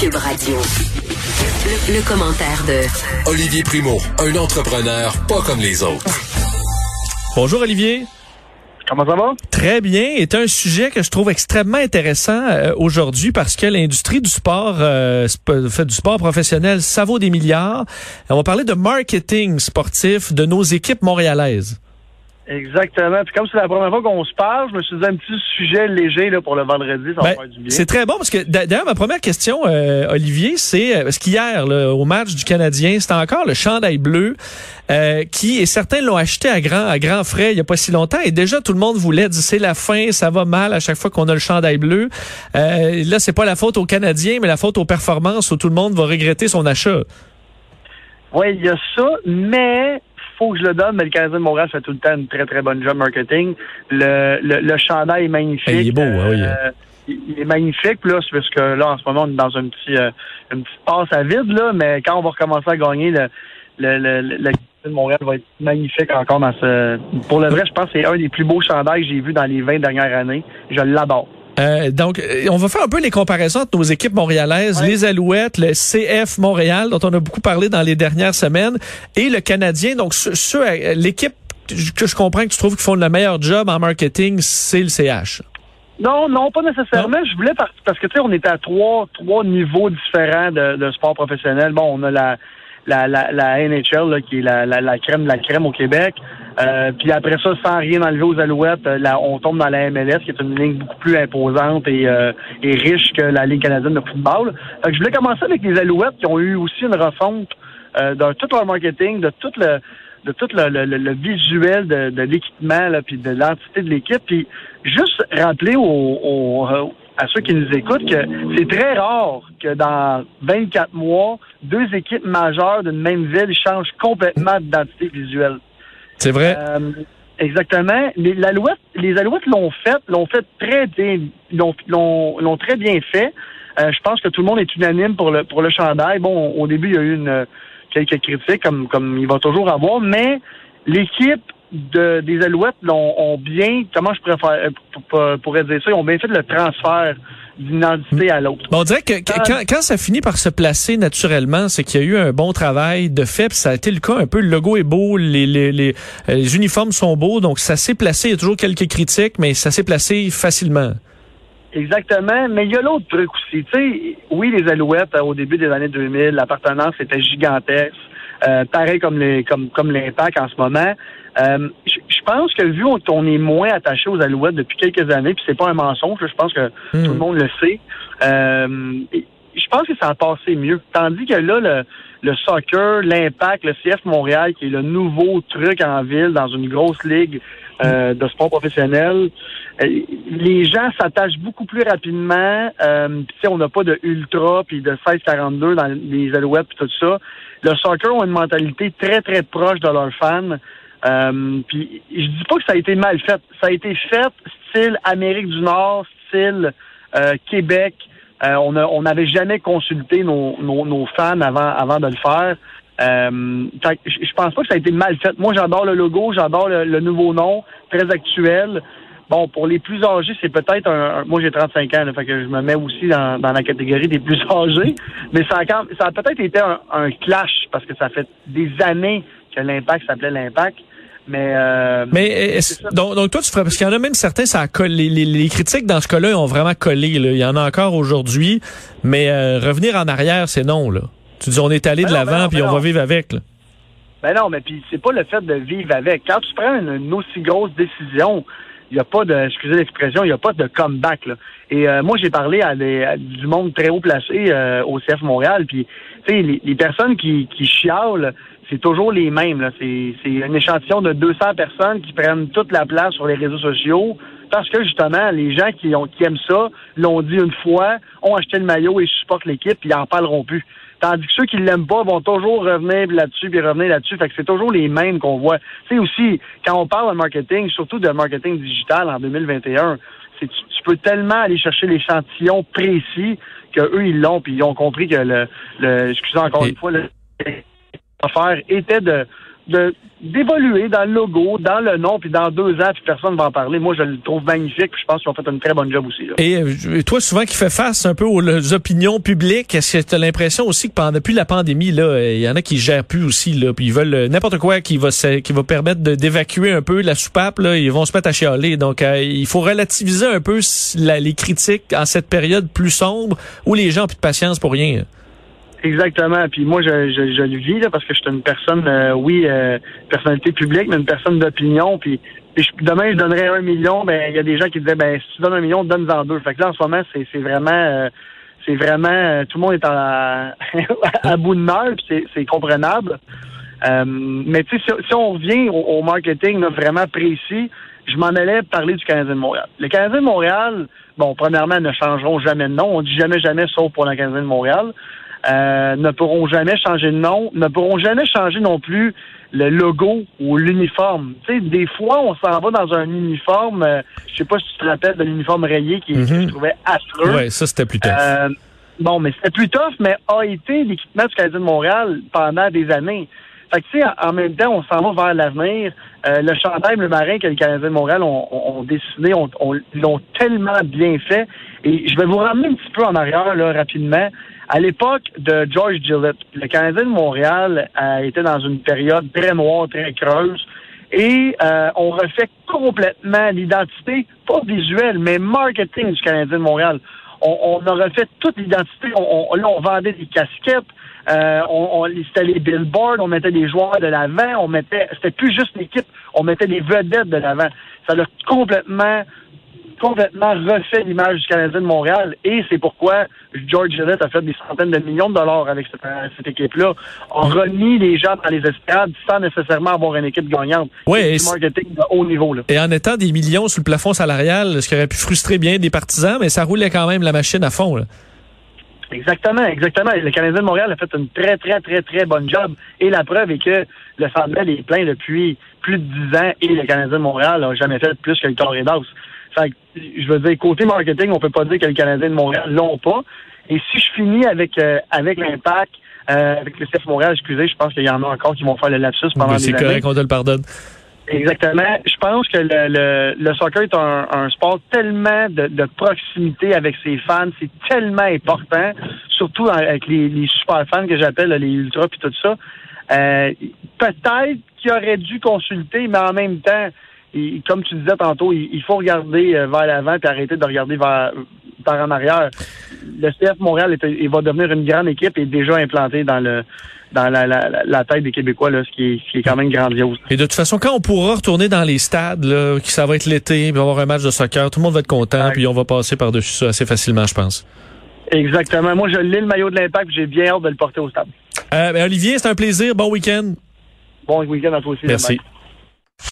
Cube Radio. Le, le commentaire de Olivier Primo, un entrepreneur pas comme les autres. Bonjour Olivier. Comment ça va? Très bien. C'est un sujet que je trouve extrêmement intéressant euh, aujourd'hui parce que l'industrie du sport, euh, sp- fait du sport professionnel, ça vaut des milliards. On va parler de marketing sportif de nos équipes montréalaises. Exactement. Puis comme c'est la première fois qu'on se parle, je me suis dit un petit sujet léger là, pour le vendredi, ça va Ben, faire du bien. c'est très bon parce que d'a- d'ailleurs ma première question, euh, Olivier, c'est euh, parce qu'hier là, au match du Canadien, c'était encore le chandail bleu euh, qui et certains l'ont acheté à grand à grands frais il y a pas si longtemps et déjà tout le monde voulait dire c'est la fin, ça va mal à chaque fois qu'on a le chandail bleu. Euh, là c'est pas la faute aux Canadiens mais la faute aux performances où tout le monde va regretter son achat. Oui, il y a ça, mais faut que je le donne, mais le Canadien de Montréal fait tout le temps une très, très bonne job marketing. Le, le, le chandail est magnifique. Il est beau, hein, oui. Euh, il est magnifique, puis là, c'est parce que là, en ce moment, on est dans un petit, euh, une petite passe à vide, là, mais quand on va recommencer à gagner, le, le, le, le, de Montréal va être magnifique encore dans ce... Pour le vrai, je pense que c'est un des plus beaux chandails que j'ai vu dans les 20 dernières années. Je l'adore. Euh, donc, euh, on va faire un peu les comparaisons entre nos équipes montréalaises, Ouais. les Alouettes, le CF Montréal, dont on a beaucoup parlé dans les dernières semaines, et le Canadien. Donc, ceux, ceux, euh, l'équipe que je comprends que tu trouves qu'ils font le meilleur job en marketing, c'est le CH. Non, non, pas nécessairement. Je voulais par- parce que tu sais, on était à trois trois niveaux différents de, de sport professionnel. Bon, on a la la, la, la NHL là, qui est la, la, la crème de la crème au Québec. Euh, puis après ça, sans rien enlever aux Alouettes, euh, là, on tombe dans la MLS, qui est une ligne beaucoup plus imposante et, euh, et riche que la Ligue canadienne de football. Fait que je voulais commencer avec les Alouettes qui ont eu aussi une refonte euh, de tout leur marketing, de tout le de tout le, le, le- visuel de, de l'équipement puis de l'entité de l'équipe. Puis juste rappeler aux, aux- euh, à ceux qui nous écoutent que c'est très rare que dans 24 mois, deux équipes majeures d'une même ville changent complètement d'identité visuelle. C'est vrai. Euh, exactement. Les, Alouettes l'ont fait, l'ont fait très bien, l'ont très bien fait. Euh, je pense que tout le monde est unanime pour le pour le chandail. Bon, au début, il y a eu une, quelques critiques, comme comme il va toujours avoir, mais l'équipe de, des Alouettes l'ont ont bien, comment je pourrais faire, euh, pour- pour- pourrais dire ça, ils ont bien fait le transfert d'une identité à l'autre. Bon, on dirait que, Ah. quand, quand ça finit par se placer naturellement, c'est qu'il y a eu un bon travail de fait, puis ça a été le cas un peu. Le logo est beau, les, les, les, euh, les uniformes sont beaux, donc ça s'est placé. Il y a toujours quelques critiques, mais ça s'est placé facilement. Exactement, mais il y a l'autre truc aussi. Tu sais, oui, les Alouettes, euh, au début des années 2000, l'appartenance était gigantesque. Euh, pareil comme les comme comme l'impact en ce moment. Euh, je pense que vu qu'on est moins attaché aux Alouettes depuis quelques années, puis c'est pas un mensonge, je pense que Hmm. tout le monde le sait. Euh, je pense que ça a passé mieux. Tandis que là, le, le soccer, l'impact, le CF Montréal, qui est le nouveau truc en ville dans une grosse ligue euh, de sport professionnel, euh, les gens s'attachent beaucoup plus rapidement. Euh, puis, tu sais, on n'a pas de ultra puis de 16-42 dans les alouettes puis tout ça. Le soccer ont une mentalité très très proche de leurs fans. Euh, puis je dis pas que ça a été mal fait. Ça a été fait style Amérique du Nord, style euh, Québec. Euh, on a- on n'avait jamais consulté nos, nos, nos fans avant, avant de le faire. Euh, je pense pas que ça a été mal fait. Moi, j'adore le logo, j'adore le, le nouveau nom, très actuel. Bon, pour les plus âgés, c'est peut-être un, un- Moi, j'ai 35 ans, là, fait que je me mets aussi dans, dans la catégorie des plus âgés. Mais ça a, quand- ça a peut-être été un, un clash parce que ça fait des années que l'impact s'appelait l'impact. Mais, euh, Mais est-ce- donc, donc toi, tu ferais parce qu'il y en a même certains, ça a collé. Les, les, les critiques dans ce cas-là ont vraiment collé. Là. Il y en a encore aujourd'hui, mais euh, revenir en arrière, c'est non. Là. Tu dis on est allé Ben de ben l'avant non, puis ben on va vivre avec. Là. Ben non, mais puis c'est pas le fait de vivre avec. Quand tu prends une, une aussi grosse décision, il n'y a pas de, excusez l'expression, il n'y a pas de comeback. Là. Et euh, moi, j'ai parlé à, des, à du monde très haut placé euh, au CF Montréal, puis tu sais, les, les personnes qui, qui chialent, c'est toujours les mêmes. là. C'est c'est un échantillon de 200 personnes qui prennent toute la place sur les réseaux sociaux parce que justement, les gens qui, ont, qui aiment ça l'ont dit une fois, ont acheté le maillot et supportent l'équipe, puis ils en parleront plus. Tandis que ceux qui l'aiment pas vont toujours revenir là-dessus, puis revenir là-dessus. Fait que c'est toujours les mêmes qu'on voit. Tu sais aussi, quand on parle de marketing, surtout de marketing digital en 2021, c'est tu, tu peux tellement aller chercher l'échantillon précis que eux ils l'ont, puis ils ont compris que le, le excusez encore Et- une fois, le l'affaire était de d'évoluer dans le logo, dans le nom, puis dans deux ans, puis personne ne va en parler. Moi, je le trouve magnifique, je pense qu'ils ont fait une très bonne job aussi. Là. Et euh, toi, souvent qui fais face un peu aux, opinions publiques, est-ce que tu as l'impression aussi que pendant depuis la pandémie, là, euh, il y en a qui gèrent plus aussi, là, puis ils veulent euh, n'importe quoi qui va qui va permettre d'évacuer un peu la soupape, là, ils vont se mettre à chialer. Donc, il faut relativiser un peu les critiques en cette période plus sombre où les gens ont plus de patience pour rien. Exactement. Puis moi, je, je, je le vis là, parce que je suis une personne, euh, oui, euh, personnalité publique, mais une personne d'opinion. Puis, demain, je donnerais un million. Ben, il y a des gens qui disaient, ben, si tu donnes un million, donne-en deux. Fait que là, en ce moment, c'est, c'est vraiment, euh, c'est vraiment, tout le monde est à, à bout de nerfs. C'est, c'est comprenable. mais tu sais, si, on revient au, marketing vraiment précis, je m'en allais parler du Canadien de Montréal. Le Canadien de Montréal, bon, premièrement, ne changeront jamais de nom. On dit jamais, jamais, sauf pour le Canadien de Montréal. Euh, ne pourront jamais changer de nom, ne pourront jamais changer non plus le logo ou l'uniforme. Tu sais, des fois, on s'en va dans un uniforme, euh, je sais pas si tu te rappelles de l'uniforme rayé qui, que je trouvais affreux. Oui, ça, c'était plus tough. Euh, bon, mais c'était plus tough, mais a été l'équipement du Canadien de Montréal pendant des années. Fait que, en, même temps, on s'en va vers l'avenir. le chandail, le marin que les Canadiens de Montréal ont, ont, dessiné, l'ont tellement bien fait. Et je vais vous ramener un petit peu en arrière, là, rapidement. À l'époque de George Gillett, le Canadien de Montréal a été dans une période très noire, très creuse. Et euh, on refait complètement l'identité, pas visuelle, mais marketing du Canadien de Montréal. On, a refait toute l'identité. On, là, on vendait des casquettes. Euh, on, c'était les billboards, on mettait des joueurs de l'avant, on mettait, c'était plus juste l'équipe, on mettait des vedettes de l'avant. Ça l'a complètement complètement refait l'image du Canadien de Montréal et c'est pourquoi George Gillette a fait des centaines de millions de dollars avec cette, équipe-là. On remis les gens dans les estrades sans nécessairement avoir une équipe gagnante. Oui, et marketing de haut niveau. Là. Et en étant des millions sous le plafond salarial, ce qui aurait pu frustrer bien des partisans, mais ça roulait quand même la machine à fond. Là. Exactement, exactement. Le Canadien de Montréal a fait une très, très, très, très bonne job. Et la preuve est que le Centre est plein depuis plus de dix ans et le Canadien de Montréal n'a jamais fait plus que le Torridos. Fait je veux dire, côté marketing, on peut pas dire que les Canadiens de Montréal l'ont pas. Et si je finis avec euh, avec l'impact, euh, avec le CF Montréal, excusez, je pense qu'il y en a encore qui vont faire le lapsus pendant des années. C'est correct, on te le pardonne. Exactement. Je pense que le, le, le soccer est un, un, sport tellement de, de, proximité avec ses fans, c'est tellement important, surtout avec les, les super fans que j'appelle les ultras puis tout ça. Euh, Peut-être qu'il aurait dû consulter, mais en même temps, comme tu disais tantôt, il, faut regarder euh, vers l'avant et arrêter de regarder vers, par en arrière. Le CF Montréal il va devenir une grande équipe et déjà implanté dans le dans la, la, tête des Québécois, là, ce, qui est, ce qui est quand même grandiose. Et de toute façon, quand on pourra retourner dans les stades, là, que ça va être l'été, puis on va avoir un match de soccer, tout le monde va être content, puis on va passer par-dessus ça assez facilement, je pense. Exactement. Moi, je lis le maillot de l'impact, j'ai bien hâte de le porter au stade. Euh, ben, Olivier, c'est un plaisir. Bon week-end. Bon week-end à toi aussi. Merci.